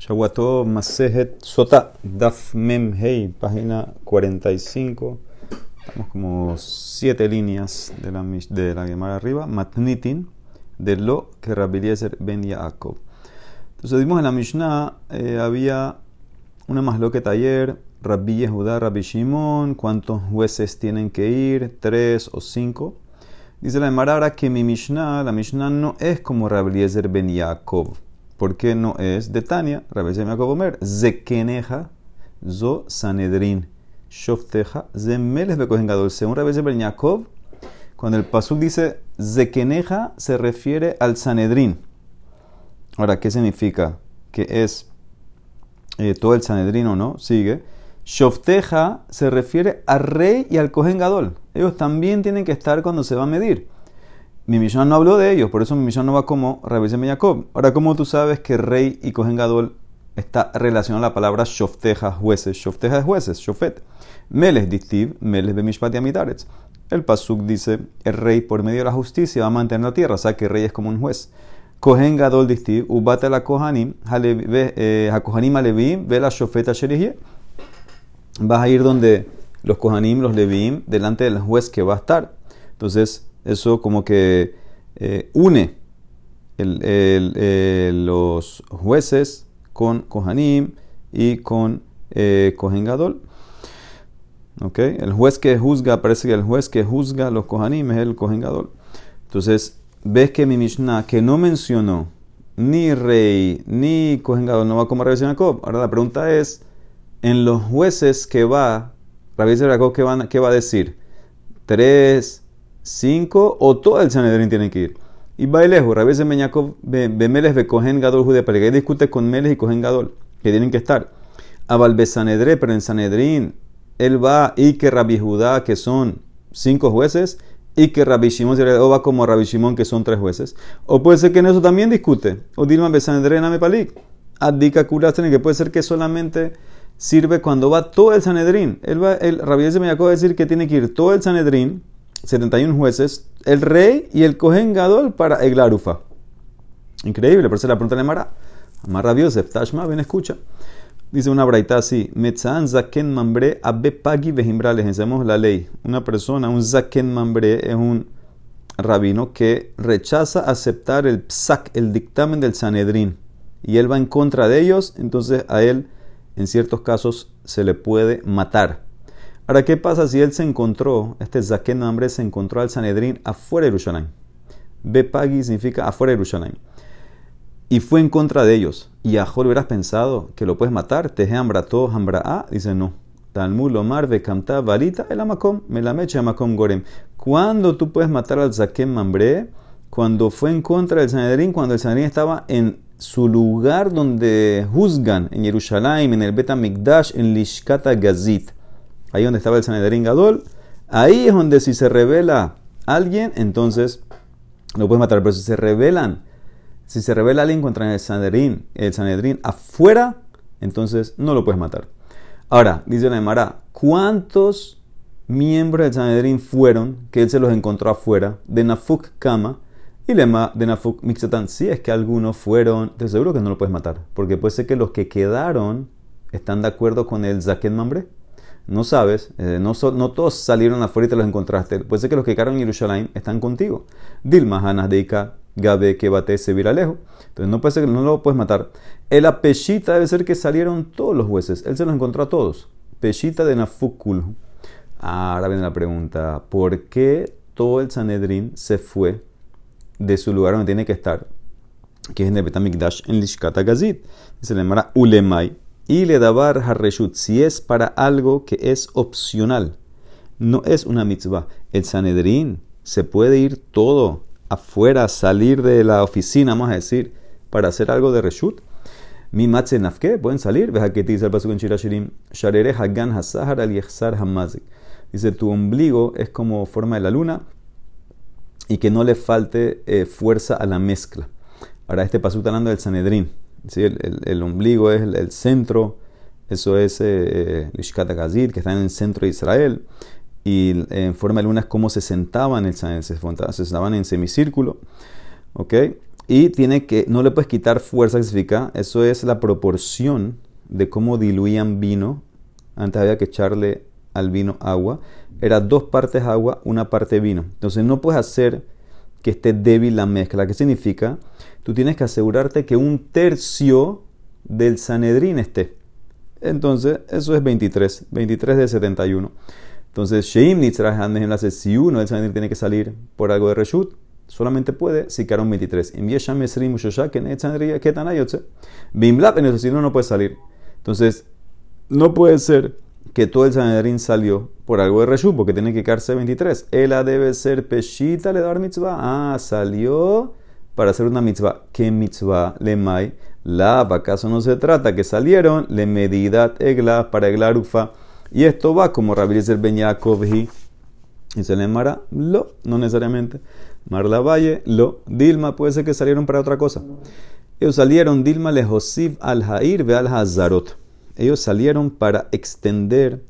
Shawato Masejet Sota, Daf Mem Hei, página 45. Estamos como siete líneas de la, de la Gemara arriba. Matnitin, de lo que Rabbi ben Yaakov. Entonces, vimos en la Mishnah, eh, había una más lo que taller, Rabbi Yehuda, Rabbi Shimon, cuántos jueces tienen que ir, tres o cinco. Dice la Gemara ahora que mi Mishnah, la Mishnah no es como Rabbi ben Yaakov. ¿Por qué no es de Tania? Rabbi Yaakov Omer, Zekeneja, Zo Sanedrin, Shofteja, Zemeles Bekohen Gadol. Según Rabbi ben Yaakov, cuando el Pasuk dice Zekeneja, se refiere al Sanedrin. Ahora, ¿qué significa? Que es eh, todo el Sanedrin o no? Sigue. Shofteja se refiere al rey y al Kohen Gadol. Ellos también tienen que estar cuando se va a medir. Mi misión no habló de ellos, por eso mi misión no va como Rabbi Jacob. Ahora, ¿cómo tú sabes que rey y Kohen Gadol está relacionado a la palabra shofteja, jueces? Shofteja es jueces, shofet. Meles distiv, meles bemishpat amitaretz. El pasuk dice, el rey por medio de la justicia va a mantener la tierra, o sea que rey es como un juez. Kohen Gadol distiv, ubate la kohanim, eh, ha-kohanim alevim, ve la shofeta sherihye. Vas a ir donde los kohanim, los levim, delante del juez que va a estar. Entonces, eso como que eh, une los jueces con Kohanim y con eh, Kohen Gadol. El juez que juzga, parece que el juez que juzga los Kohanim es el Kohen Gadol. Entonces, ves que mi Mishnah, que no mencionó ni rey ni Kohen Gadol, no va como Rabbi Jacob. Ahora la pregunta es, en los jueces que va, Rabbi Jacob, ¿qué, ¿qué va a decir? Tres, cinco o todo el Sanedrín tiene que ir. Y va lejos, Rabbi Meñakov, Bemeles, de Cohen Gadol, Jude, para que discute con Meles y Cohen Gadol, que tienen que estar. A Sanedre, pero en Sanedrín, él va y que Rabbi Judá, que son cinco jueces, y que Rabbi Shimon o va como Rabbi Shimon, que son tres jueces. O puede ser que en eso también discute. O Dilma Besanedre, Name Palik. Adika que puede ser que solamente sirve cuando va todo el Sanedrín. Él va, el Rabbi Meñakov va a decir que tiene que ir todo el Sanedrín 71 jueces, el rey y el Cohen Gadol para Eglarufa. Increíble, por la pregunta de Mara. Amar Yosef, Tashma, ven, escucha. Dice una braita así: Metzan zaken mambre abe pagi vejimbrales. Enseñamos la ley. Una persona, un zaken mambre, es un rabino que rechaza aceptar el psak, el dictamen del Sanedrín. Y él va en contra de ellos, entonces a él, en ciertos casos, se le puede matar. Ahora, ¿qué pasa si él se encontró, este Zaken Mambre se encontró al Sanedrín afuera de Yerushalayim? Bepagi significa afuera de Yerushalayim. Y fue en contra de ellos. Y a Jol hubieras pensado que lo puedes matar. Teje Ambrato A. Dice no. Talmud Lomar Bekamta Varita el Amakom. Me la mecha Amakom Gorem. ¿Cuándo tú puedes matar al Zaken Mambre? Cuando fue en contra del Sanedrín, cuando el Sanedrín estaba en su lugar donde juzgan, en Jerusalén, en el Bet Mikdash, en Lishkata Gazit ahí donde estaba el Sanedrín Gadol, ahí es donde si se revela alguien, entonces lo puedes matar. Pero si se revelan, si se revela alguien contra el Sanedrín, el Sanedrín afuera, entonces no lo puedes matar. Ahora, dice la Emara, ¿cuántos miembros del Sanedrín fueron que él se los encontró afuera de Nafuk Kama? Y lema de Nafuk Mixatan, si es que algunos fueron, te seguro que no lo puedes matar, porque puede ser que los que quedaron están de acuerdo con el Zaken Mambre no sabes, eh, no, todos salieron afuera y te los encontraste. Puede ser que los que quedaron en Jerusalén están contigo. Dilma, Hanas, Deika, Gabe, Kebate, se lejos. Entonces no puede ser que no lo puedes matar. El apeshita debe ser que salieron todos los jueces. Él se los encontró a todos. Peshita de Nafukul. Ahora viene la pregunta: ¿por qué todo el Sanedrín se fue de su lugar donde tiene que estar? Que es en el Betamikdash, en Lishkata Gazit. Se le llama Ulemai y le dabar harreshut, si es para algo que es opcional, no es una mitzvah. El Sanedrín se puede ir todo afuera, salir de la oficina, vamos a decir, para hacer algo de reshut. Mi matze nafke, pueden salir. Veja que dice el paso con Shirashirim, Sharere hagan hasahar al hamazik. Dice, tu ombligo es como forma de la luna y que no le falte eh, fuerza a la mezcla. Ahora, este paso está hablando del Sanedrín. El, ombligo es el, centro, eso es eh, Lishkat Gazit, que está en el centro de Israel. Y en forma de luna es como se sentaban, se, sentaban en semicírculo. ¿ok? Y tiene que, no le puedes quitar fuerza, que eso es la proporción de cómo diluían vino. Antes había que echarle al vino agua. Era dos partes agua, una parte vino. Entonces no puedes hacer que esté débil la mezcla. ¿Qué significa? Tú tienes que asegurarte que un tercio del Sanedrín esté. Entonces, eso es 23. 23 de 71. Entonces, Sheim enlace si uno del Sanedrín tiene que salir por algo de Reshut, solamente puede si quedaron 23. En Yesham Esrim Shoshaken Ketanayotze. Bimlap en si no, no puede salir. Entonces, no puede ser que todo el Sanedrín salió por algo de Reshut, porque tiene que quedarse 23. Ella debe ser Peshita le dar mitzvah. Ah, salió para hacer una mitzvah. ¿Qué mitzvah? Le mai. La, ¿acaso no se trata? Que salieron le medidad egla para eglar ufa. Y esto va como Rabbi Ben Yaakov y se le mara lo, no necesariamente. Marla Valle, lo. Dilma puede ser que salieron para otra cosa. Ellos salieron, Dilma le Josif al Jair ve al Hazarot. Ellos salieron para extender,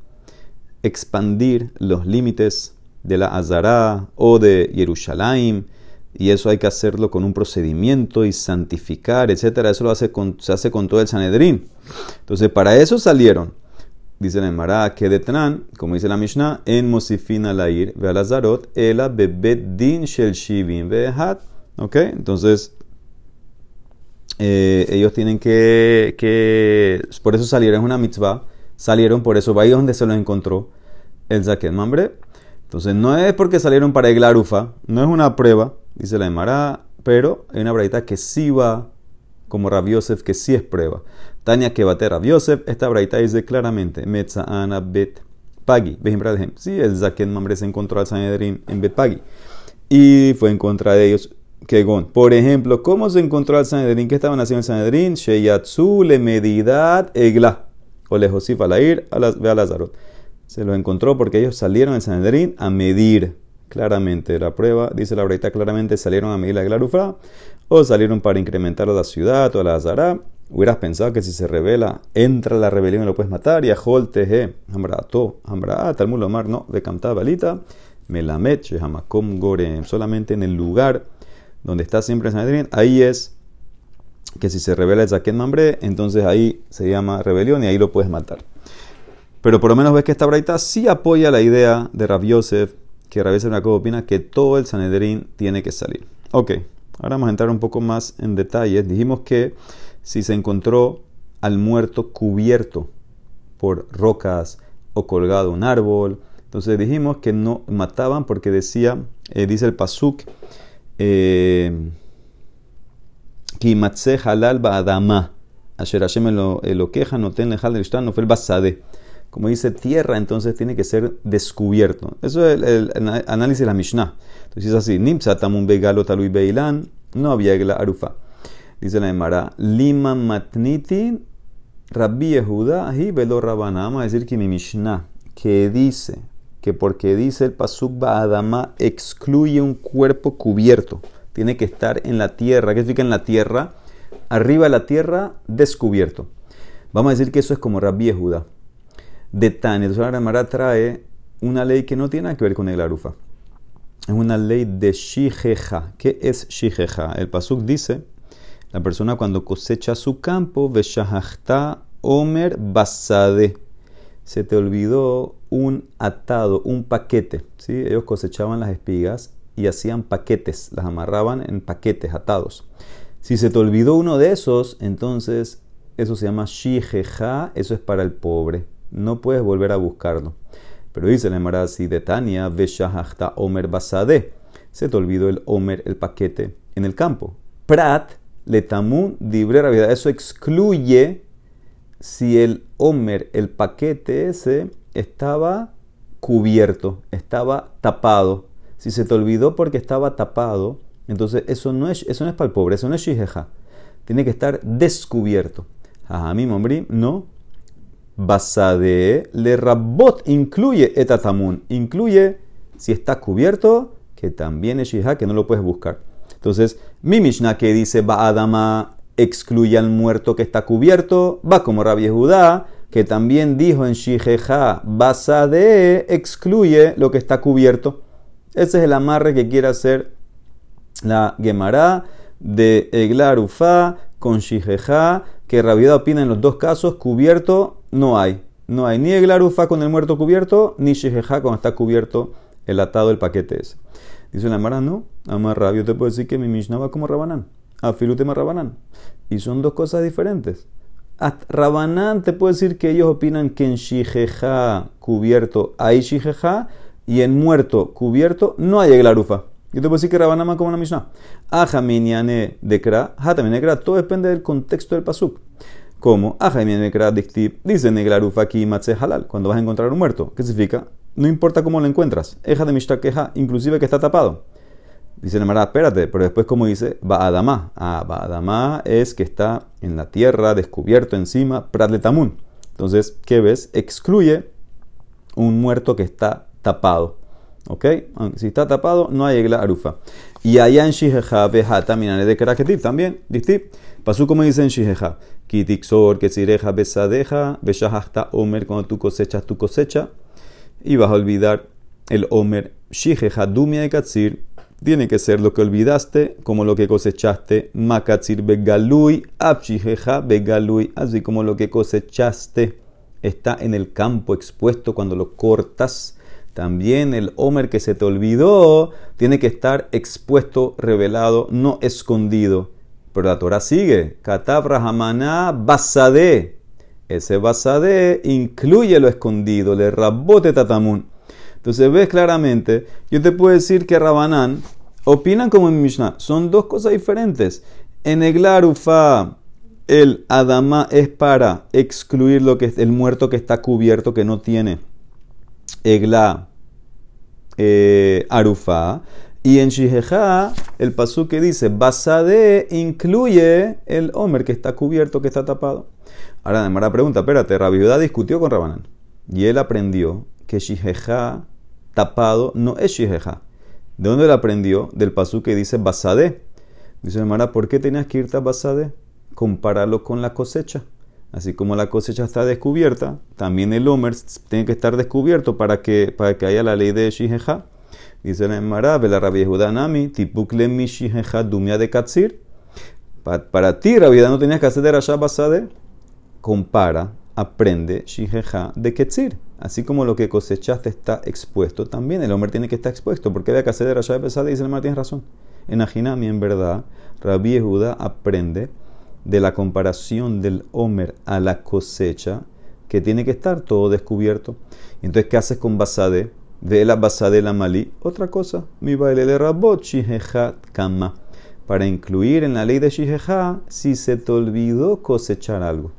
expandir los límites de la Azara o de Jerusalén. Y eso hay que hacerlo con un procedimiento y santificar, etc. Eso lo hace se hace con todo el Sanedrín. Entonces, para eso salieron dice la Emara, que detran, como dice la Mishnah, en Mosifin alair, ve alazarot, ela bebet din shel shivin vehat. ¿Ok? Entonces, eh, ellos tienen que, que, por eso salieron, es una mitzvah, salieron por eso, va ahí donde se los encontró el Zaket Mambre. Entonces, no es porque salieron para Eglarufa, no es una prueba, dice la Emara, pero hay una braita que sí va como Rabiosef, que sí es prueba. Tania que bate Rabiosef, esta braita dice claramente, Metza Ana Bet Pagi. Sí, el Zaken Mamre se encontró al Sanedrin en Bet Pagi. Y fue en contra de ellos. Kegon. Por ejemplo, ¿cómo se encontró al Sanedrin? ¿Qué estaban haciendo el Sanedrin? Sheyatsu le medidad egla. O le Josif alair a Lazarot. Se lo encontró porque ellos salieron al Sanedrin a medir claramente la prueba. Dice la breita claramente, salieron a medir la Glarufra o salieron para incrementar la ciudad o la Azara. Hubieras pensado que si se revela, entra la rebelión y lo puedes matar. Y a Jol Teje, Hambrato, Hambra, Talmud Omar, no, de Cantaba Balita, Melamet, Hamakom Gorem. Solamente en el lugar donde está siempre Sanedrín, ahí es que si se revela el Zaken Mambre, entonces ahí se llama rebelión y ahí lo puedes matar. Pero por lo menos ves que esta braita sí apoya la idea de Rav Yosef, que Rav Yosef opina que todo el Sanedrín tiene que salir. Ok, Ahora vamos a entrar un poco más en detalles. Dijimos que si se encontró al muerto cubierto por rocas o colgado un árbol, entonces dijimos que no mataban porque decía, eh, dice el pasuk, Kimatse halal ba'adama, asher Hashem lo queja, no ten lejal no fue el basade. Como dice tierra, entonces tiene que ser descubierto. Eso es el, análisis de la Mishnah. Entonces es así, Nimsa tamun begalo talui beilan, no había la arufa. Dice la Emara, lima matniti rabbi Yehuda y velo rabana. Vamos a decir que mi Mishnah, que dice que porque dice el pasuk ba'adama, excluye un cuerpo cubierto. Tiene que estar en la tierra. ¿Qué significa en la tierra? Arriba de la tierra, descubierto. Vamos a decir que eso es como Rabbi Yehuda. De Tania. Entonces la trae una ley que no tiene nada que ver con el arufa es una ley de shijeja. ¿Qué es shijeja? El pasuk dice, la persona cuando cosecha su campo, veshahachta omer basade. Se te olvidó un atado, un paquete. ¿sí? Ellos cosechaban las espigas y hacían paquetes, las amarraban en paquetes atados. Si se te olvidó uno de esos, entonces eso se llama shijeja, eso es para el pobre. No puedes volver a buscarlo. Pero dice la Emara así de Tania, Veshahachta Omer Basade. Se te olvidó el Omer, el paquete, en el campo. Prat, Letamun, Dibre. Eso excluye si el Omer, el paquete ese, estaba cubierto, estaba tapado. Si se te olvidó porque estaba tapado, entonces eso no es, eso no es para el pobre, eso no es shijeja. Tiene que estar descubierto. A mí, Mombri, no. Basade le rabot incluye etatamun, incluye si está cubierto, que también es shihá, que no lo puedes buscar. Entonces, mi Mishnah que dice Ba'adama excluye al muerto que está cubierto, va como Rabbi Judá, que también dijo en Shijeja, Basade excluye lo que está cubierto. Ese es el amarre que quiere hacer la Gemara de Eglarufa con Shijeja, que Rabiuda opina en los dos casos, cubierto no hay. No hay ni Eglarufa con el muerto cubierto, ni Shijeja cuando está cubierto el atado del paquete ese. Dice la Mara, no, Amar Rabio te puedo decir que mi Mishnah va como Rabanán. Afilutema Rabanán. Y son dos cosas diferentes. Rabanán te puedo decir que ellos opinan que en Shijeja cubierto hay Shijeja y en muerto cubierto no hay eglarufa. Yo te puedo decir que Rabanán va como la Mishnah. Aja miniane dekra, también nekra, todo depende del contexto del pasuk. Como Aja miniane dekra diktib, dice neglarufa aquí matze halal, cuando vas a encontrar un muerto. ¿Qué significa? No importa cómo lo encuentras. Eja de Mishnah queja, inclusive que está tapado. Dice la Mara, espérate, pero después como dice, va Adamá. Ah, va Adamá es que está en la tierra, descubierto encima, Pratletamun. Entonces, ¿qué ves? Excluye un muerto que está tapado. ¿Ok? Si está tapado, no hay egla arufa. Y allá en Shijeja, Bejata, minane de Keraketiv también. ¿Distip? Pasó como dice en Shijeja. Kitixor, Ketzireja, Besadeja, Beshahachta, Omer, cuando tú cosechas tu cosecha. Y vas a olvidar el Omer. Shijeja, Dumia de Katsir tiene que ser lo que olvidaste como lo que cosechaste. Makatzir begalui, abshijeja begalui, así como lo que cosechaste está en el campo expuesto cuando lo cortas. También el Homer que se te olvidó tiene que estar expuesto, revelado, no escondido. Pero la Torah sigue. Katab Rahamana Basade. Ese Basade incluye lo escondido, le rabote tatamun. Entonces ves claramente, yo te puedo decir que Rabanán opinan como en Mishnah. Son dos cosas diferentes. En Eglarufa, el Adama es para excluir lo que es el muerto que está cubierto, que no tiene Egla eh, Arufa. Y en Shijeja, el pasú que dice Basade incluye el Homer que está cubierto, que está tapado. Ahora, además la pregunta, espérate, Rabiudá discutió con Rabanán. Y él aprendió que Shijeja tapado no es shijeja. ¿De dónde lo aprendió? Del pasú que dice basade. Dice hermana, ¿por qué tenías que irte a basade? Compararlo con la cosecha. Así como la cosecha está descubierta, también el homer tiene que estar descubierto para que, para que haya la ley de shijeja. Dice la Emara, la Rabbi Nami, tipukle mi shijeja dumia de katsir. Para, ti, Rabbi no tenías que hacer allá basade. Compara, aprende shijeja de ketzir. Así como lo que cosechaste está expuesto, también el hombre tiene que estar expuesto. Porque de casa de Rashad pesada dice el mar, tienes razón. En Ajinami, en verdad, Rabbi Judá aprende de la comparación del Homer a la cosecha, que tiene que estar todo descubierto. Entonces, ¿qué haces con Basade? De la Basade la Malí, otra cosa. Mi baile de Rabot, Shijeja Kama. Para incluir en la ley de Shijeja, si se te olvidó cosechar algo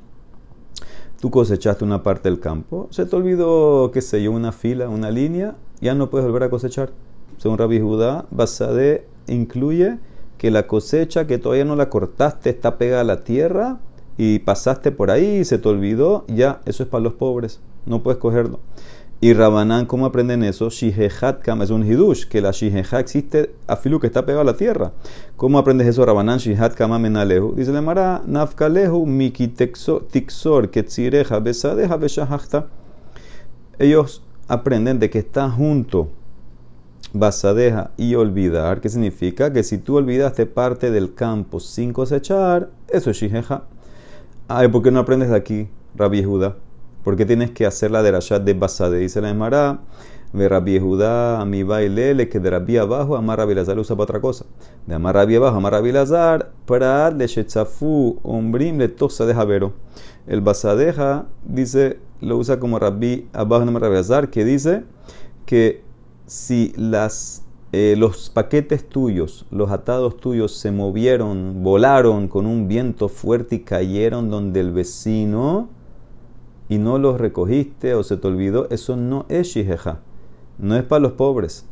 tú cosechaste una parte del campo, se te olvidó, qué sé yo, una fila, una línea, ya no puedes volver a cosechar. Según Rabbi Judá, Basade incluye que la cosecha que todavía no la cortaste está pegada a la tierra y pasaste por ahí y se te olvidó, ya, eso es para los pobres, no puedes cogerlo. Y Rabanán, ¿cómo aprenden eso? Shihehat Kam es un hidush, que la Shihehat existe a filu que está pegado a la tierra. ¿Cómo aprendes eso, Rabanán? Shihehat Kam menalehu. Dice la Mara, Nafkalehu miki tixor ketzireja besadeja beshahachta. Ellos aprenden de que está junto basadeja y olvidar. ¿Qué significa? Que si tú olvidaste parte del campo sin cosechar, eso es Shiheja. Ay, ¿por qué no aprendes de aquí, Rabbi Judá? ¿Por qué tienes que hacer la derashat de Basade? Dice la Emara, de Rabbi Judá, mi baile, que de Rabbi abajo, Amar Rabbi Lazar usa para otra cosa. De Amar Rabbi abajo, Amar Rabbi Lazar, para le Shetzafu, Ombrim, le tosa de Javero. El Basadeja dice, lo usa como Rabbi abajo, Amar Rabbi Lazar, que dice que si las eh, los paquetes tuyos, los atados tuyos se movieron, volaron con un viento fuerte y cayeron donde el vecino, y no los recogiste o se te olvidó, eso no es shijeja. No es para los pobres.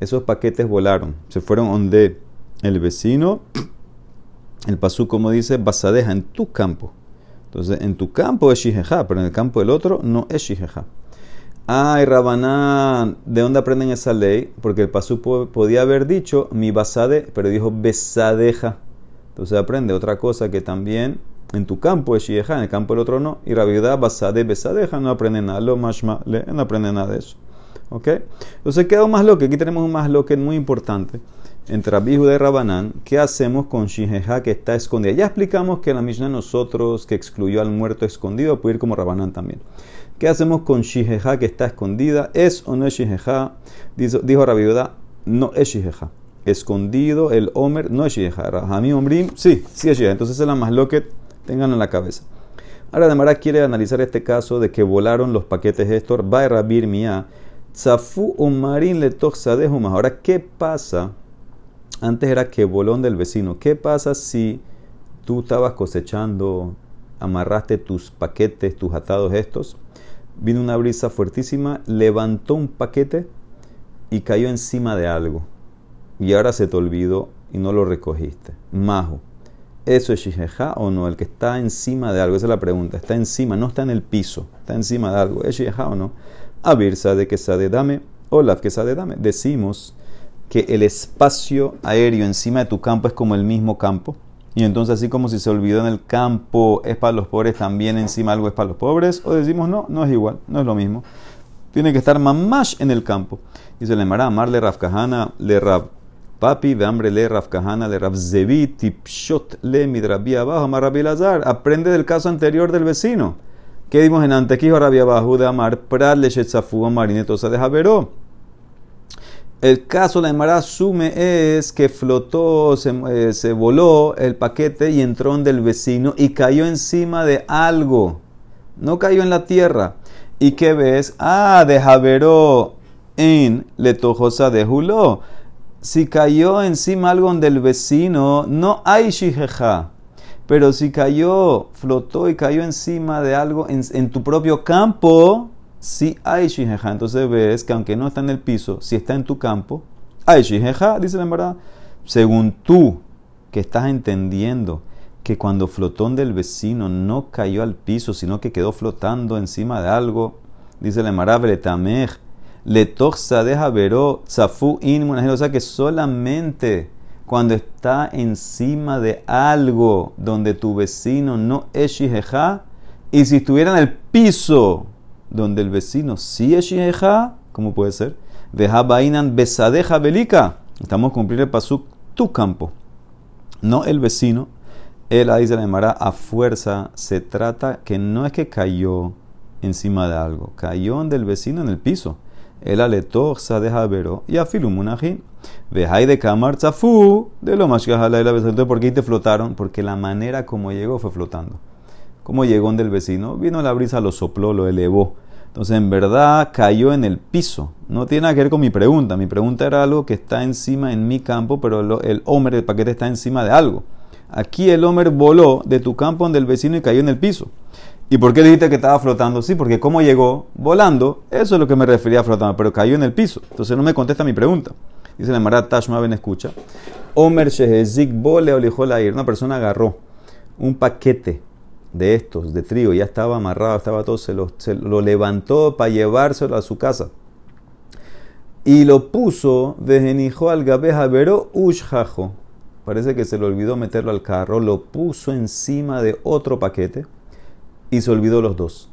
Esos paquetes volaron, se fueron donde el vecino, el pasú como dice, basadeja en tu campo. Entonces, en tu campo es shijeja, pero en el campo del otro no es shijeja. Ay, Rabanán, ¿de dónde aprenden esa ley? Porque el pasú podía haber dicho mi basade, pero dijo besadeja. Entonces aprende otra cosa que también en tu campo es Shieja, en el campo del otro no. Y Rabiudá Basade Besadeja no aprende nada. Lo no aprende nada de eso. ¿Ok? Entonces queda un más lo que aquí tenemos un más lo que muy importante. entre Abihu de Rabanán, ¿qué hacemos con Shijeja que está escondida? Ya explicamos que la Mishnah nosotros que excluyó al muerto escondido puede ir como Rabanán también. ¿Qué hacemos con Shijeja que está escondida? ¿Es o no es Shijeja? Dijo, dijo Rabiuda, no es Shijeja. Escondido, el Omer, no es Shijeja. Rajami Ombrim, sí, sí es Shijeja. Entonces es la más lo que tengan en la cabeza. Ahora, Demara quiere analizar este caso de que volaron los paquetes estos. Va Rabir Mia, Tzafu Omarin le. Ahora, ¿qué pasa? Antes era que volón del vecino. ¿Qué pasa si tú estabas cosechando, amarraste tus paquetes, tus atados estos? Vino una brisa fuertísima, levantó un paquete y cayó encima de algo. Y ahora se te olvidó y no lo recogiste. Majo. ¿Eso es shijeja o no? El que está encima de algo, esa es la pregunta. Está encima, no está en el piso, está encima de algo. ¿Es shijeja o no? Abirsa de que de dame, Olaf que de dame. Decimos que el espacio aéreo encima de tu campo es como el mismo campo. Y entonces así como si se olvidó en el campo es para los pobres, también encima algo es para los pobres. O decimos no, no es igual, no es lo mismo. Tiene que estar mamash en el campo. Y se le llamará amarle Rafkahana le Rab Papi, de hambre le Rafkahana le Rab Zebi, Tipshot le Midrabi abajo, Amar Lazar. Aprende del caso anterior del vecino. ¿Qué dimos en antes? Que Rabbi abajo de Amar, Prat le Shetzafu, Marinetosa de Javeró. El caso, la Emara es que flotó, eh, se, voló el paquete y entró en del vecino y cayó encima de algo. No cayó en la tierra. ¿Y qué ves? Ah, de Javeró en Letojosa de Juló. Si cayó encima algo del vecino, no hay shijeja. Pero si cayó, flotó y cayó encima de algo en, tu propio campo, si hay shijeja, entonces ves que aunque no está en el piso, si está en tu campo, hay shijeja, dice la verdad. Según tú, que estás entendiendo que cuando flotón del vecino no cayó al piso, sino que quedó flotando encima de algo, dice la Emara, le toxa deja veró, zafu inmun, o sea que solamente cuando está encima de algo donde tu vecino no es shijeja, y si estuviera en el piso, donde el vecino sí es Sheja, ¿cómo puede ser? Deja bainan besadeja belica. Estamos cumpliendo el pasuk tu campo, no el vecino. Él ahí se le a fuerza. Se trata que no es que cayó encima de algo, cayó del vecino en el piso. El aletor deja veró y afilumunajín. Vejai de camar zafu de lo más que la Entonces, ¿por qué te flotaron? Porque la manera como llegó fue flotando. Como llegó del vecino, vino la brisa, lo sopló, lo elevó. Entonces, en verdad, cayó en el piso. No tiene nada que ver con mi pregunta. Mi pregunta era algo que está encima en mi campo, pero el hombre del paquete está encima de algo. Aquí el hombre voló de tu campo donde el vecino y cayó en el piso. ¿Y por qué dijiste que estaba flotando? Sí, porque como llegó volando, eso es lo que me refería a flotando, pero cayó en el piso. Entonces no me contesta mi pregunta. Dice la Marat Tashma escucha. Omer Shehezik Bole ir. Una persona agarró un paquete de estos, de trigo, ya estaba amarrado, estaba todo, se lo, levantó para llevárselo a su casa. Y lo puso, genijo al gabeja vero ushjajo. Parece que se le olvidó meterlo al carro, lo puso encima de otro paquete y se olvidó los dos,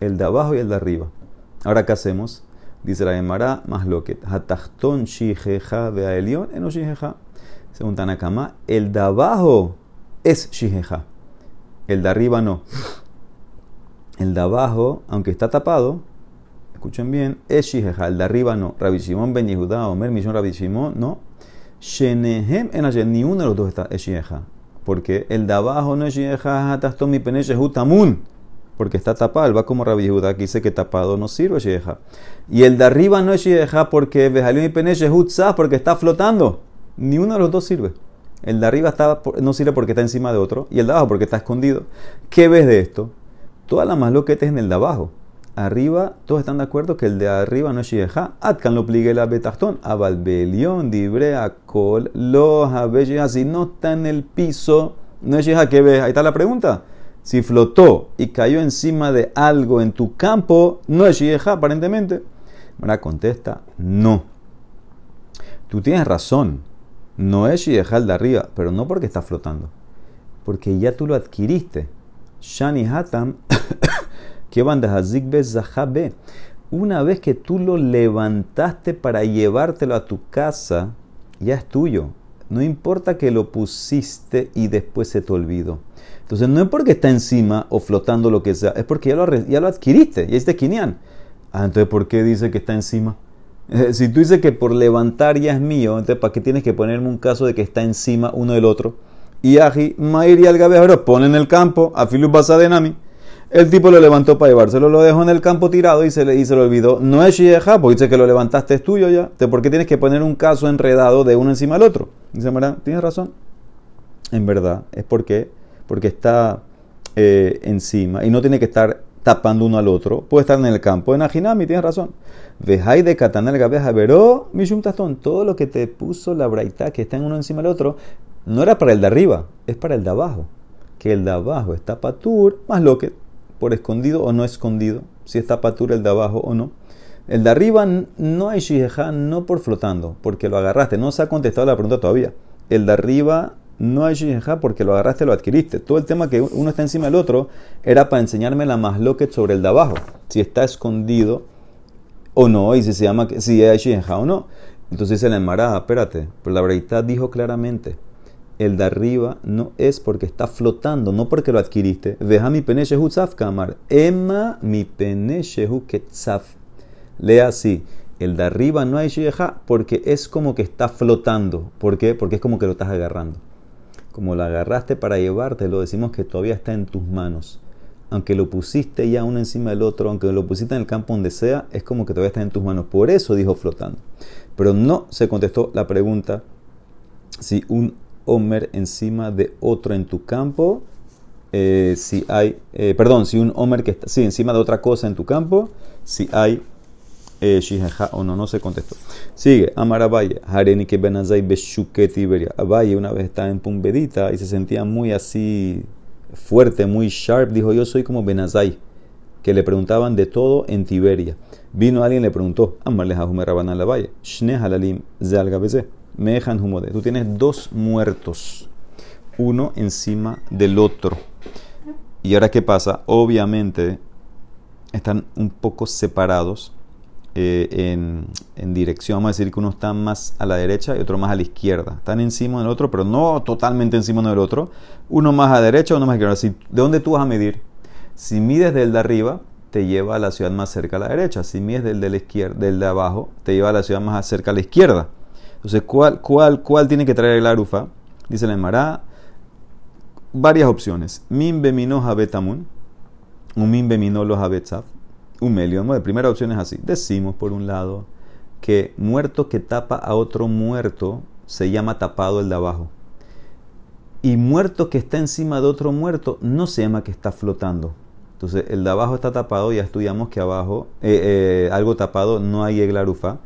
el de abajo y el de arriba. Ahora, ¿qué hacemos? Dice la Gemara, más lo que hatachton shijeja elión en shijeja. Según Tanakama, el de abajo es shijeja el de arriba no. El de abajo, aunque está tapado, escuchen bien, es Shijeja, el de arriba no. Rabbi Shimon ben Yehuda, Omer Mishon Rabbi Shimon, no. Shenehem en ni uno de los dos está, es Shijeja. Porque el de abajo no es Shijeja, Tastom mi Hutamun. Porque está tapado, va como Rabbi Yehuda, que dice que tapado no sirve Shijeja. Y el de arriba no es Shijeja porque Bejalio mi peneche Hutzah, porque está flotando. Ni uno de los dos sirve. El de arriba no sirve porque está encima de otro y el de abajo porque está escondido. ¿Qué ves de esto? Toda la es en el de abajo. Arriba, todos están de acuerdo que el de arriba no es Shieja. Atkan lo pligue la betachton. Abalbelion, dibre, akol, lo Si no está en el piso, no es Shieja. ¿Qué ves? Ahí está la pregunta. Si flotó y cayó encima de algo en tu campo, no es Shieja, aparentemente. Mara contesta, no. Tú tienes razón no es Shidejal de arriba, pero no porque está flotando. Porque ya tú lo adquiriste. Shani Hatam, que van de Zahabe. Una vez que tú lo levantaste para llevártelo a tu casa ya es tuyo. No importa que lo pusiste y después se te olvidó. Entonces no es porque está encima o flotando lo que sea, es porque ya lo, ya lo adquiriste, ya es Kinian. Ah, entonces ¿por qué dice que está encima? Eh, si tú dices que por levantar ya es mío, entonces ¿para qué tienes que ponerme un caso de que está encima uno del otro? Y Aji, Mair y Algabejero pone en el campo a Filip Basadenami. El tipo lo levantó para llevárselo, lo dejó en el campo tirado y se le, y se lo olvidó. No es Shieja, porque dice que lo levantaste es tuyo ya. ¿Por qué tienes que poner un caso enredado de uno encima del otro? Dice Mara, tienes razón. En verdad, es porque, porque está eh, encima y no tiene que estar tapando uno al otro. Puede estar en el campo. En Ajinami, tienes razón. Vejai de Katanel Gabeja Veró, Mishum Tastón. Todo lo que te puso la braita que está en uno encima del otro, no era para el de arriba, es para el de abajo. Que el de abajo está patur, más lo que por escondido o no escondido, si está patura el de abajo o no. El de arriba no hay shijeja, no por flotando, porque lo agarraste. No se ha contestado la pregunta todavía. El de arriba no hay shijeja porque lo agarraste, lo adquiriste. Todo el tema que uno está encima del otro era para enseñarme la más loquet sobre el de abajo. Si está escondido o no, y si se llama, si hay shijeja o no. Entonces dice la embarada, espérate, pero la verdad dijo claramente el de arriba no es porque está flotando, no porque lo adquiriste. Deja mi peneshehu kamar. Emma mi peneshehu ketzaf. Lea así. El de arriba no hay sheja porque es como que está flotando. ¿Por qué? Porque es como que lo estás agarrando. Como lo agarraste para llevártelo, decimos que todavía está en tus manos. Aunque lo pusiste ya uno encima del otro, aunque lo pusiste en el campo donde sea, es como que todavía está en tus manos. Por eso dijo flotando. Pero no se contestó la pregunta si un Homer encima de otro en tu campo, eh, si hay, eh, perdón, si un Homer que está, sí, encima de otra cosa en tu campo, si hay eh, o no, no se contestó. Sigue, Amar Abaye, Hareni que Benazai Beshuket Iberia. Abaye una vez estaba en Pumbedita y se sentía muy así fuerte, muy sharp. Dijo, yo soy como Benazai, que le preguntaban de todo en Tiberia. Vino alguien y le preguntó, Amarle Jajume Rabanal Abaye, Shne Halalim Zalgabeze. Mejan Humode. Tú tienes dos muertos, uno encima del otro. Y ahora, ¿qué pasa? Obviamente están un poco separados eh, en, dirección. Vamos a decir que uno está más a la derecha y otro más a la izquierda. Están encima del otro, pero no totalmente encima del otro. Uno más a la derecha, uno más a la izquierda. ¿De dónde tú vas a medir? Si mides del de arriba, te lleva a la ciudad más cerca a la derecha. Si mides del de la izquierda, del de abajo, te lleva a la ciudad más cerca a la izquierda. Entonces, ¿cuál, cuál, cuál tiene que traer el arufa? Dice la Emara, varias opciones. Min bemino habetamun, un min bemino los habetzaf, un melion. La primera opción es así. Decimos, por un lado, que muerto que tapa a otro muerto se llama tapado el de abajo. Y muerto que está encima de otro muerto no se llama que está flotando. Entonces, el de abajo está tapado, ya estudiamos que abajo, eh, eh, algo tapado, no hay eglarufa.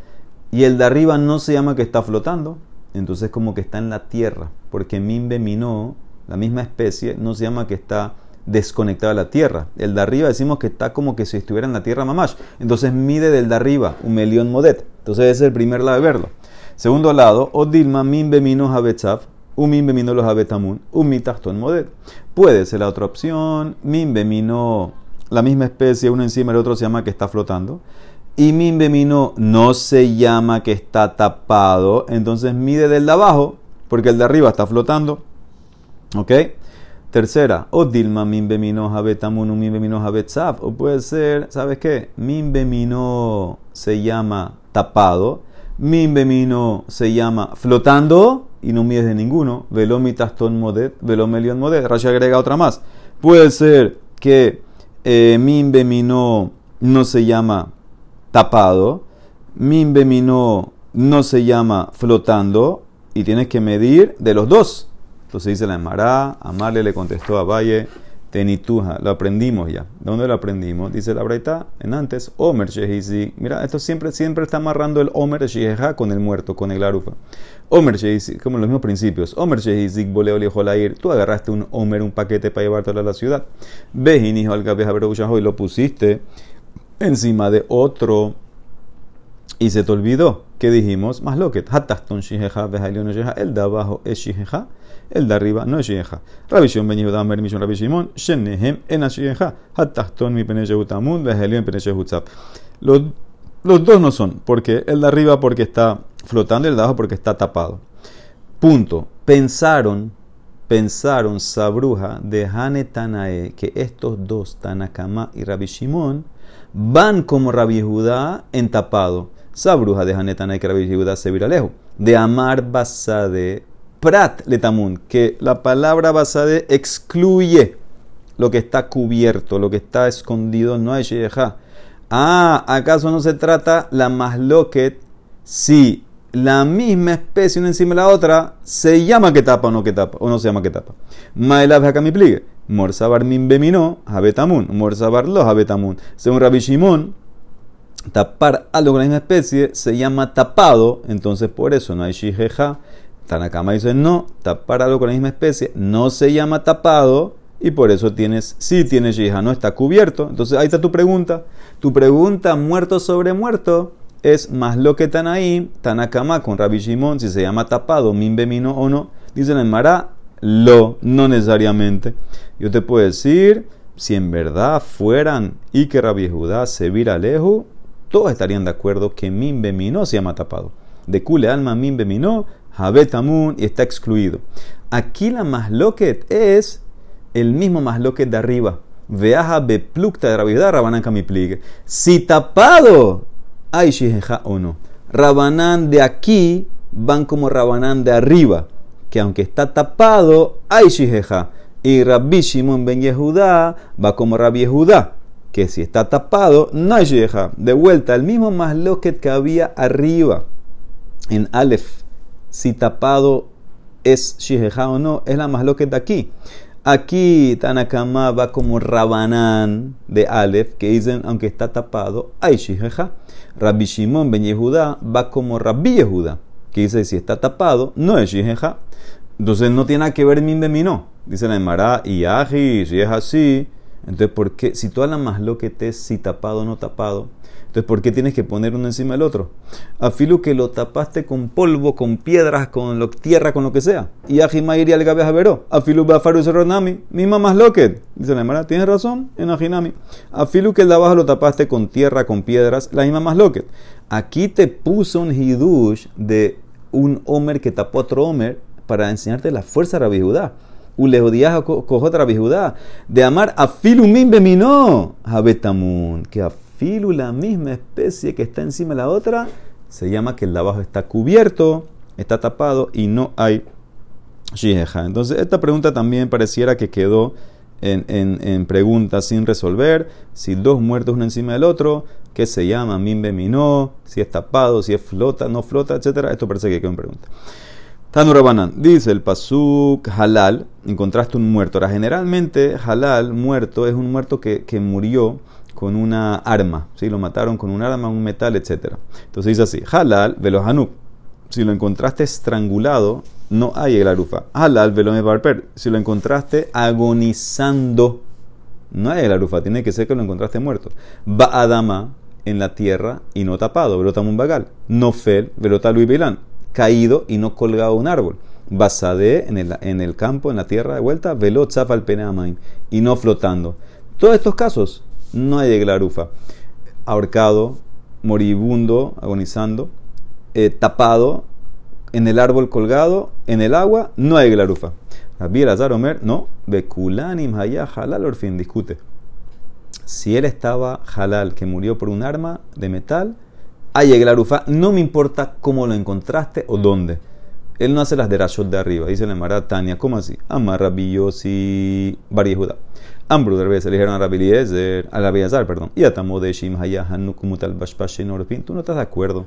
Y el de arriba no se llama que está flotando, entonces como que está en la tierra, porque Mimbe Minó, la misma especie, no se llama que está desconectada de la tierra. El de arriba decimos que está como que si estuviera en la tierra mamash. Entonces mide del de arriba, un melión modet. Entonces ese es el primer lado de verlo. Segundo lado, Odilma Mimbe Minó Habetzaf, un Mimbe Minó los Habetamun, un Mitachton modet. Puede ser la otra opción, Mimbe Minó, la misma especie, uno encima del otro se llama que está flotando y mi bemino no se llama que está tapado, entonces mide del de abajo, porque el de arriba está flotando. ¿Ok? Tercera, o dilma min bemino habetamun min bemino habetzaf. O puede ser, ¿sabes qué? Min bemino se llama tapado, min bemino se llama flotando y no mide de ninguno. Velomitaston modet, velomelion modet. Rashi agrega otra más. Puede ser que eh, min bemino no se llama tapado, Mimbe Minó no se llama flotando y tienes que medir de los dos. Entonces dice la Emara, Amale le contestó a Valle, Tenituja, lo aprendimos ya. ¿De dónde lo aprendimos? Dice la Braita en antes, Omer Shehizi. Mira, esto siempre, siempre está amarrando el Omer Sheheja con el muerto, con el Arufa. Omer Shehizi, como los mismos principios. Omer Shehizi, boleo ir. Tú agarraste un Omer, un paquete para llevártelo a la ciudad. Vejin, hijo al y lo pusiste encima de otro y se te olvidó que dijimos más lo que hataston shijeja vejailion sheja el de abajo es shijeja el de arriba no es shijeja Rabbi Shimon ben Yehuda Mer Mishon Rabbi Shimon shenehem en shijeja hataston mi pene shehutamun vejailion pene shehutzap los los dos no son porque el de arriba porque está flotando el de abajo porque está tapado. Punto. Pensaron, pensaron Sabruja de Hane Tanae que estos dos, Tanakama y Rabbi Shimon, van como Rabbi Judá en tapado. Sabruja de Hane Tanae que Rabbi Judá se vira lejos. De Amar Basade Prat Letamun, que la palabra Basade excluye lo que está cubierto, lo que está escondido, no hay Sheyeha. Ah, ¿acaso no se trata la masloquet si la misma especie una encima de la otra se llama que tapa o no que tapa, o no se llama que tapa? Maelav mi pligue. Morsabar min bemino, habetamun. Morsabar lo habetamun. Según Rabbi Shimon, tapar algo con la misma especie se llama tapado, entonces por eso no hay shijeja. Tanakama dice no, tapar algo con la misma especie no se llama tapado y por eso tienes, si tienes shijeja, no está cubierto. Entonces ahí está tu pregunta. Tu pregunta, muerto sobre muerto, es más lo que están ahí, Tanakama con Rabbi Shimon, si se llama tapado, minbemino o no. Dicen en Mará, lo, no necesariamente. Yo te puedo decir, si en verdad fueran y que Rabbi Judá se vira lejos, todos estarían de acuerdo que minbemino se llama tapado. De Kule Alma minbemino, Habetamun y está excluido. Aquí la masloquet es el mismo masloquet de arriba. Veaja beplukta de Rabbi Rabanán Kamipligue. Si tapado hay shijeja o no. Rabanán de aquí van como Rabanán de arriba, que aunque está tapado, hay shijeja. Y Rabbi Shimon ben Yehudá va como Rabbi Yehudá, que si está tapado, no. De vuelta, el mismo masloquet que había arriba en Aleph, si tapado es shijeja o no, es la masloquet de aquí. Aquí Tanakama va como Rabanán de Aleph, que dicen, aunque está tapado, hay shijeja. Rabbi Shimon ben Yehuda va como Rabbi Yehuda, que dice, si está tapado, no es shijeja. Entonces no tiene nada que ver min de mi no. Dice la Emara, y aji, si es así, entonces, ¿por qué? Si toda la más lo que te es si tapado o no tapado, entonces, ¿por qué tienes que poner uno encima del otro? Afilu que lo tapaste con polvo, con piedras, con lo, tierra, con lo que sea. Y Ajima iría al gabe veró. Afilu bafaru ronami, misma más loquet. Dice la hermana, tienes razón, en Ajinami. Afilu que el de abajo lo tapaste con tierra, con piedras, la misma más loquet. Aquí te puso un hidush de un homer que tapó otro homer para enseñarte la fuerza de la Judá. Ulejodías otra Judá. De amar afilu min bemino. Habetamun. Que afilu filu, la misma especie que está encima de la otra, se llama que el de abajo está cubierto, está tapado y no hay shijeja. Entonces, esta pregunta también pareciera que quedó en, en, pregunta sin resolver. Si dos muertos uno encima del otro, ¿qué se llama? Mimbe minó, si es tapado, si es flota, no flota, etc. Esto parece que quedó en pregunta. Tanurabanan, dice el pasuk halal, encontraste un muerto. Ahora, generalmente, halal, muerto, es un muerto que, que murió con una arma, ¿sí? lo mataron con un arma, un metal, etc. Entonces dice así, halal velohanuk, si lo encontraste estrangulado, no hay el arufa. Halal barper, si lo encontraste agonizando, no hay el arufa, tiene que ser que lo encontraste muerto. Va adama en la tierra y no tapado, velotamun bagal. Nofel, velotalu bilán, caído y no colgado un árbol. Basade en el, en el campo, en la tierra de vuelta, velotzaf al peneamain y no flotando. Todos estos casos no hay glarufa. Ahorcado, moribundo, agonizando, eh, tapado, en el árbol colgado, en el agua, no hay glarufa. Rabbi Elazar Omer, no, Bekulanim Haya Halal Orfin, discute. Si él estaba halal, que murió por un arma de metal, hay glarufa, no me importa cómo lo encontraste o dónde. Él no hace las de Rashod de arriba, dice la Mara Tania, ¿cómo así? Amar Rabbi Yossi Bar Yehuda. Ambru de se dijeron a Rabbi Eliezer, a Rabbi Azar, perdón. Y atamo de Shim Hayahanukumutal Bashpashin. ¿Tú no estás de acuerdo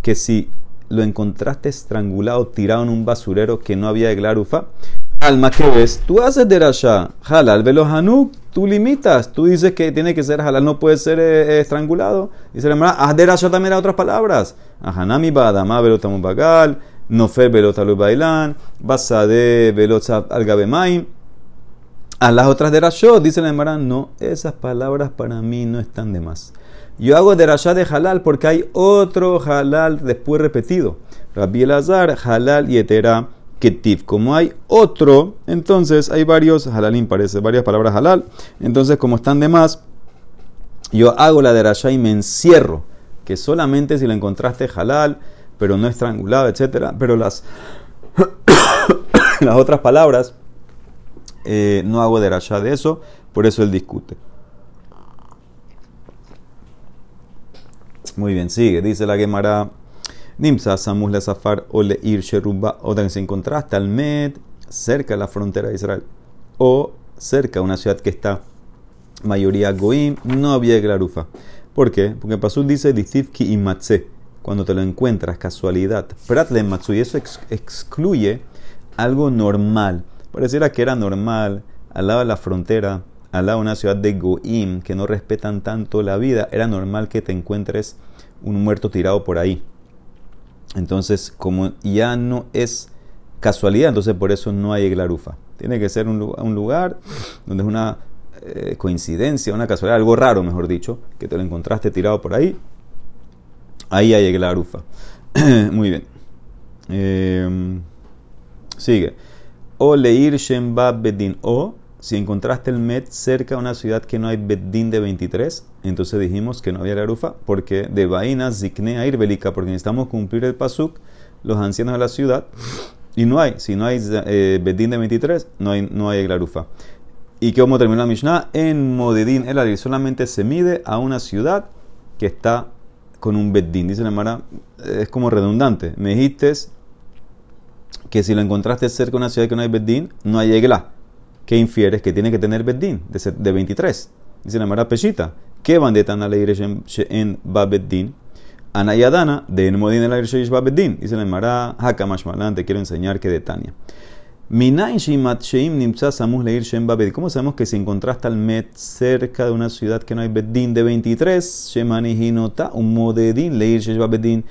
que si lo encontraste estrangulado, tirado en un basurero que no había de glarufa, alma que ves, tú haces de Rasha, halal velo hanuk, tú limitas, tú dices que tiene que ser halal, no puede ser eh, estrangulado. Dice la Mara, haz de Rasha también a otras palabras. Ahanami badama velo bagal Nofer velot alu bailan, basade velot al. A las otras de Rashod, dice la Emara, no, esas palabras para mí no están de más. Yo hago de Rashad de halal porque hay otro halal después repetido. Rabbi Elazar, halal y etera ketiv. Como hay otro, entonces hay varios halalim, parece, varias palabras halal. Entonces, como están de más, yo hago la de Rashad y me encierro. Que solamente si lo encontraste halal, pero no estrangulado, etc. Pero las, las otras palabras, eh, no hago de rasha de eso, por eso él discute. Muy bien, sigue. Dice la Gemara. Nimsa, Samus, la Safar, Ole, Ir, Sheruba, o se encontraste al Med, cerca de la frontera de Israel, o cerca de una ciudad que está mayoría Goim, no había Glarufa. ¿Por qué? Porque Pasú dice Distivki y Matze, cuando te lo encuentras, casualidad. Pratle Matsu, y eso excluye algo normal. Pareciera que era normal al lado de la frontera, al lado de una ciudad de Goim, que no respetan tanto la vida, era normal que te encuentres un muerto tirado por ahí. Entonces, como ya no es casualidad, entonces por eso no hay eglarufa. Tiene que ser un, lugar donde es una eh, coincidencia, una casualidad, algo raro, mejor dicho, que te lo encontraste tirado por ahí. Ahí hay eglarufa. Muy bien. Em, sigue. O leir shemba bedin. O si encontraste el Met cerca de una ciudad que no hay Beddin de 23, entonces dijimos que no había garufa, porque de vaina zikne a Irbelika, porque necesitamos cumplir el pasuk, los ancianos de la ciudad, y no hay, si no hay eh, de 23, no hay, no hay garufa. ¿Y qué vamos a terminar la Mishnah? En Modedin el Adir solamente se mide a una ciudad que está con un Beddin. Dice la Mara, es como redundante. Me dijiste que si lo encontraste cerca de una ciudad que no hay Beddin, no hay Egla. ¿Qué infieres? Que tiene que tener Beddin de, de 23. Dice la Mara Peshita. ¿Qué van de Tana en Babeddin? Anayadana de Enmodin el Airshish Babeddin. Dice la Mara Hakamashmalan. Te quiero enseñar que de Tania. ¿Cómo sabemos que si encontraste al Met cerca de una ciudad que no hay Beddin de 23, Shemani Hinota, un Modedin Leir Shesh Babedin,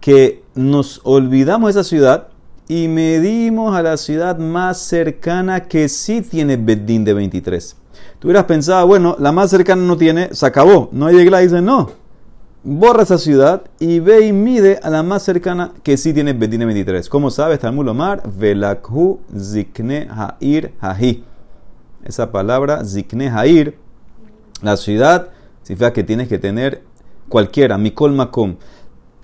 que nos olvidamos de esa ciudad y medimos a la ciudad más cercana que sí tiene Beddin de 23. Tú hubieras pensado, bueno, la más cercana no tiene, se acabó, no hay iglesia, dice no. Borra esa ciudad y ve y mide a la más cercana que sí tiene Beddin de 23. ¿Cómo sabes? Talmud Omar, Velakhu Zikne Ha'ir Hahi. Esa palabra, Zikne Ha'ir, la ciudad, significa que tienes que tener cualquiera, Mikol Makom.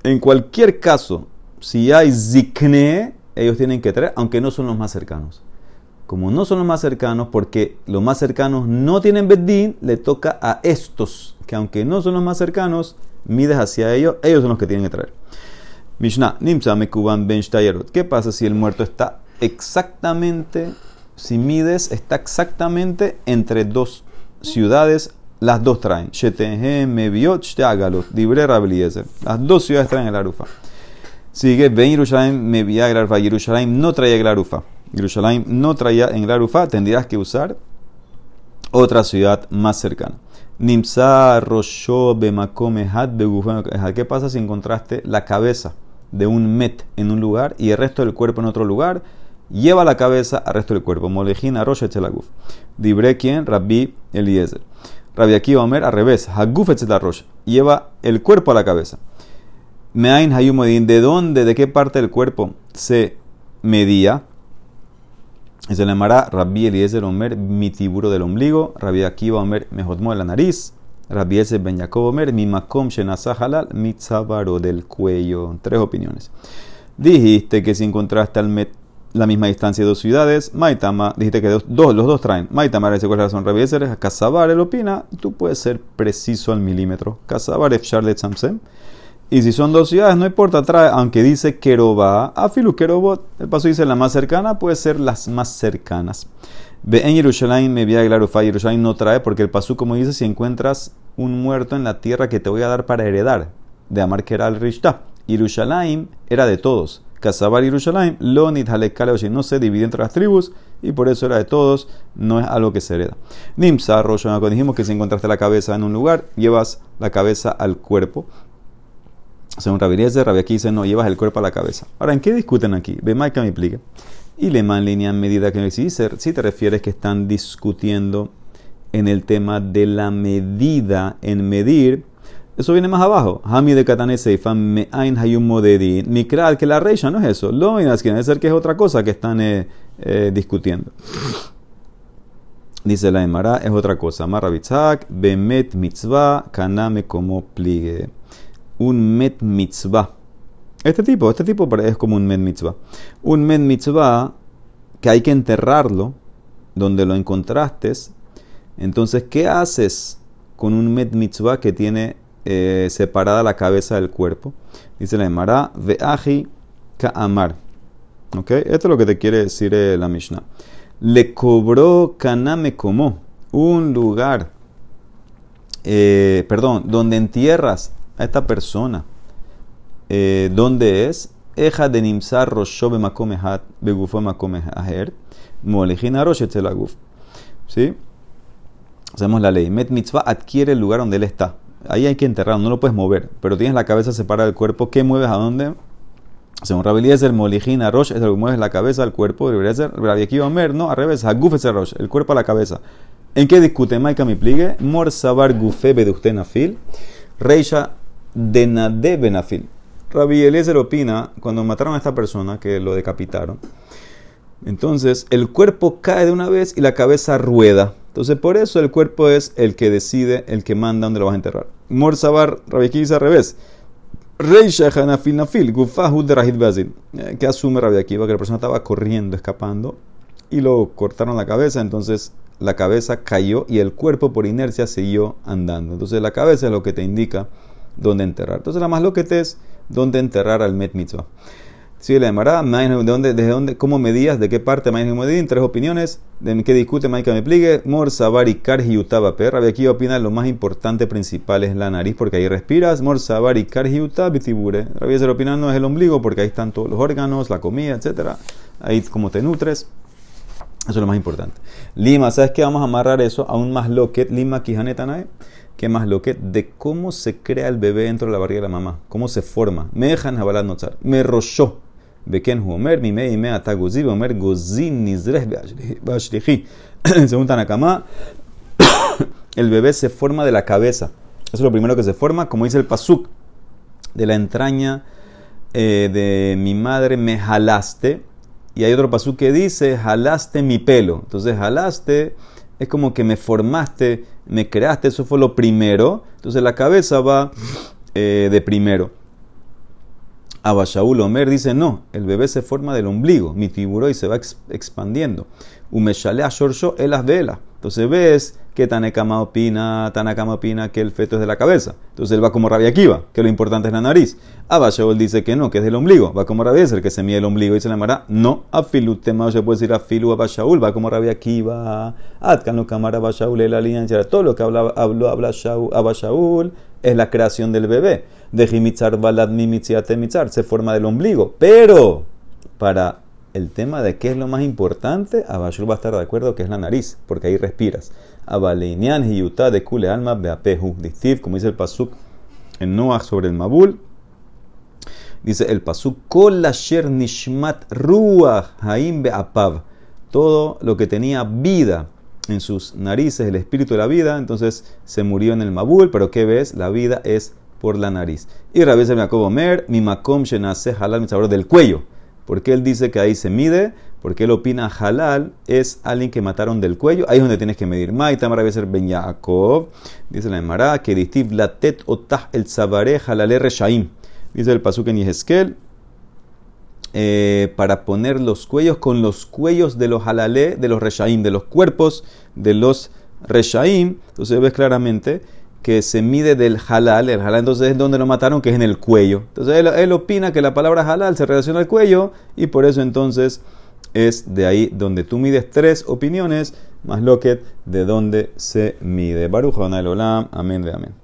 En cualquier caso, si hay Zikne, ellos tienen que traer, aunque no son los más cercanos. Como no son los más cercanos, porque los más cercanos no tienen Beddin, le toca a estos, que aunque no son los más cercanos, mides hacia ellos, ellos son los que tienen que traer. Mishnah, Nimsa Mekuban Ben ¿Qué pasa si el muerto está exactamente, si mides, está exactamente entre dos ciudades, las dos traen? Las dos ciudades traen el arufa. Sigue, ven Yerushalayim, me vía Glarfa. Yerushalayim no traía Glarufa. Yerushalayim no traía en Glarufa. Tendrías que usar otra ciudad más cercana. Nimsa, Rosho, ¿Qué pasa si encontraste la cabeza de un met en un lugar y el resto del cuerpo en otro lugar? Lleva la cabeza al resto del cuerpo. Molejina, Rosh, Etzelaguf. Dibre quien, Rabbi Eliezer. Rabbi Akiva Omer, al revés. Haguf, Rosh. Lleva el cuerpo a la cabeza. Meain Hayumodin, ¿de dónde, de qué parte del cuerpo se medía? Se le llamará Rabbi Eliezer Omer, mi tiburo del ombligo, Rabbi Akiva Omer, mejotmo de la nariz, Rabbi Eliezer Ben Yaakov Omer, mi makom halal, mi del cuello. Tres opiniones. Dijiste que si encontraste al la misma distancia de dos ciudades, Maitama, dijiste que dos, los dos traen. Maitama, dice cuál es la razón, Rabbi Casabar, él opina, tú puedes ser preciso al milímetro. Casabar, Efshar de Tzamsem. Y si son dos ciudades, no importa, trae, aunque dice Keroba, Afilu Kerobot, el paso dice la más cercana, puede ser las más cercanas. Ve en Jerusalén, me vi a Jerusalén no trae, porque el paso, como dice, si encuentras un muerto en la tierra que te voy a dar para heredar, de Amar el Rishta. Jerusalén era de todos. Casabar Jerusalén, Lonit, Halekale, no se divide entre las tribus y por eso era de todos, no es algo que se hereda. Nimsa, Rosh cuando dijimos que si encontraste la cabeza en un lugar, llevas la cabeza al cuerpo. Según Rabbi Eliezer, Rabbi aquí dice, no, llevas el cuerpo a la cabeza. Ahora, ¿en qué discuten aquí? Ve Maika me. Y le man línea en medida que si, si te refieres que están discutiendo en el tema de la medida, en medir, eso viene más abajo. Hami de Katane Seifa, me ain hayum modedi. Mikral, que la reisha no es eso. Lo debe ser que es otra cosa que están eh, eh, discutiendo. Dice la Emara, es otra cosa. Marabitzak, bemet mitzvah, kaname como pligue un met mitzvah. Este tipo, este tipo es como un med mitzvah. Un med mitzvah que hay que enterrarlo donde lo encontraste. Entonces, ¿qué haces con un med mitzvah que tiene eh, separada la cabeza del cuerpo? Dice la Emara, ve'aji ka'amar. ¿Ok? Esto es lo que te quiere decir eh, la Mishnah. Le cobró Kaname como un lugar, eh, perdón, donde entierras a esta persona. Eh, ¿Dónde es? Eja de Nimsar Rosho Bemakomehat Begufo Makomehaher Molejina Rosh Guf. ¿Sí? Hacemos la ley. Met Mitzvah adquiere el lugar donde él está. Ahí hay que enterrarlo, no lo puedes mover, pero tienes la cabeza separada del cuerpo. ¿Qué mueves a dónde? Según Rabbi Eliezer, Molijin Rosh es lo que mueve la cabeza al cuerpo. Rabbi Rabbi Omer, no, al revés, Haguf es el Rosh, el cuerpo a la cabeza. ¿En qué discute Maika mi pligue? Mor Sabar Gufebe de usted Nafil, Reisha de Nade Benafil. Rabbi Eliezer opina, cuando mataron a esta persona, que lo decapitaron, entonces el cuerpo cae de una vez y la cabeza rueda. Entonces por eso el cuerpo es el que decide, el que manda dónde lo vas a enterrar. Mor Sabar, Rabbi al revés. Reisha Hanafil Nafil, Gufahu de Rahid Bazil. Eh, que asume Rabbi Akiva que la persona estaba corriendo, escapando, y lo cortaron la cabeza, entonces la cabeza cayó y el cuerpo por inercia siguió andando. Entonces la cabeza es lo que te indica dónde enterrar. Entonces la más lo que te es dónde enterrar al Met Mitzvah. Sigue la demarada, ¿de dónde, desde dónde, cómo medías, de qué parte en tres opiniones, de qué discute Maika me pligue, Mor, Sabari, Karji, Utaba, Rabbi aquí opina lo más importante principal es la nariz, porque ahí respiras, Mor, Sabari, Karji, Utaba, Tibure. Rabbi se opina no es el ombligo, porque ahí están todos los órganos, la comida, etcétera, ahí como te nutres. Eso es lo más importante. Lima, ¿sabes qué? Vamos a amarrar eso a un más loquet, Lima, Kijanetanae que más loquet de cómo se crea el bebé dentro de la barriga de la mamá, cómo se forma. Me dejan jabalat notar. Me roshó Beken Homer, mi me y me ataguzi, Homer gozin nizreh bashlihi. Según Tanakama, el bebé se forma de la cabeza. Eso es lo primero que se forma, como dice el pasuk, de la entraña eh, de mi madre me jalaste. Y hay otro pasuk que dice, jalaste mi pelo. Entonces, jalaste es como que me formaste, me creaste, eso fue lo primero. Entonces, la cabeza va eh, de primero. Abba Shaul Omer dice, no, el bebé se forma del ombligo, mi tiburón y se va expandiendo. Umeshale Shorsho el las velas. Entonces ves que Tanekama opina, Tanakama opina que el feto es de la cabeza. Entonces él va como Rabia Akiva, que lo importante es la nariz. Abba Shaul dice que no, que es del ombligo. Va como Rabia el que se mide el ombligo. y se le llamará, no, afilu tema, se puede decir afilu Abba Shaul, va como Rabia Akiva. Atkan no camara Abba Shaul, la alianza. Todo lo que habló, habló Abba Shaul es la creación del bebé de Jimitzar Balad Mitzar, se forma del ombligo. Pero para el tema de qué es lo más importante, Abashur va a estar de acuerdo que es la nariz, porque ahí respiras. De Kule Alma Beapehu. Como dice el Pasuk en Noah sobre el Mabul. Dice el Pasuk, Kol Nishmat Ruach Haim Beapav. Todo lo que tenía vida en sus narices, el espíritu de la vida, entonces se murió en el Mabul, pero ¿qué ves? La vida es por la nariz. Y Rabbi Jacob Omer, mi makom shenase halal mi sabor del cuello. Porque él dice que ahí se mide, porque él opina halal es alguien que mataron del cuello, ahí es donde tienes que medir. Maitam Rabbi ser ben Yaakov, dice la Emara, que distiv latet otah el sabare halale reshaim. Dice el pasuk en eh, para poner los cuellos con los cuellos de los halalé, de los reshaim, de los cuerpos de los reshaim. Entonces ves claramente que se mide del halal. El halal entonces es donde lo mataron, que es en el cuello. Entonces él, opina que la palabra halal se relaciona al cuello y por eso entonces es de ahí donde tú mides tres opiniones, más lo que de donde se mide. Baruch Olam, amén de amén.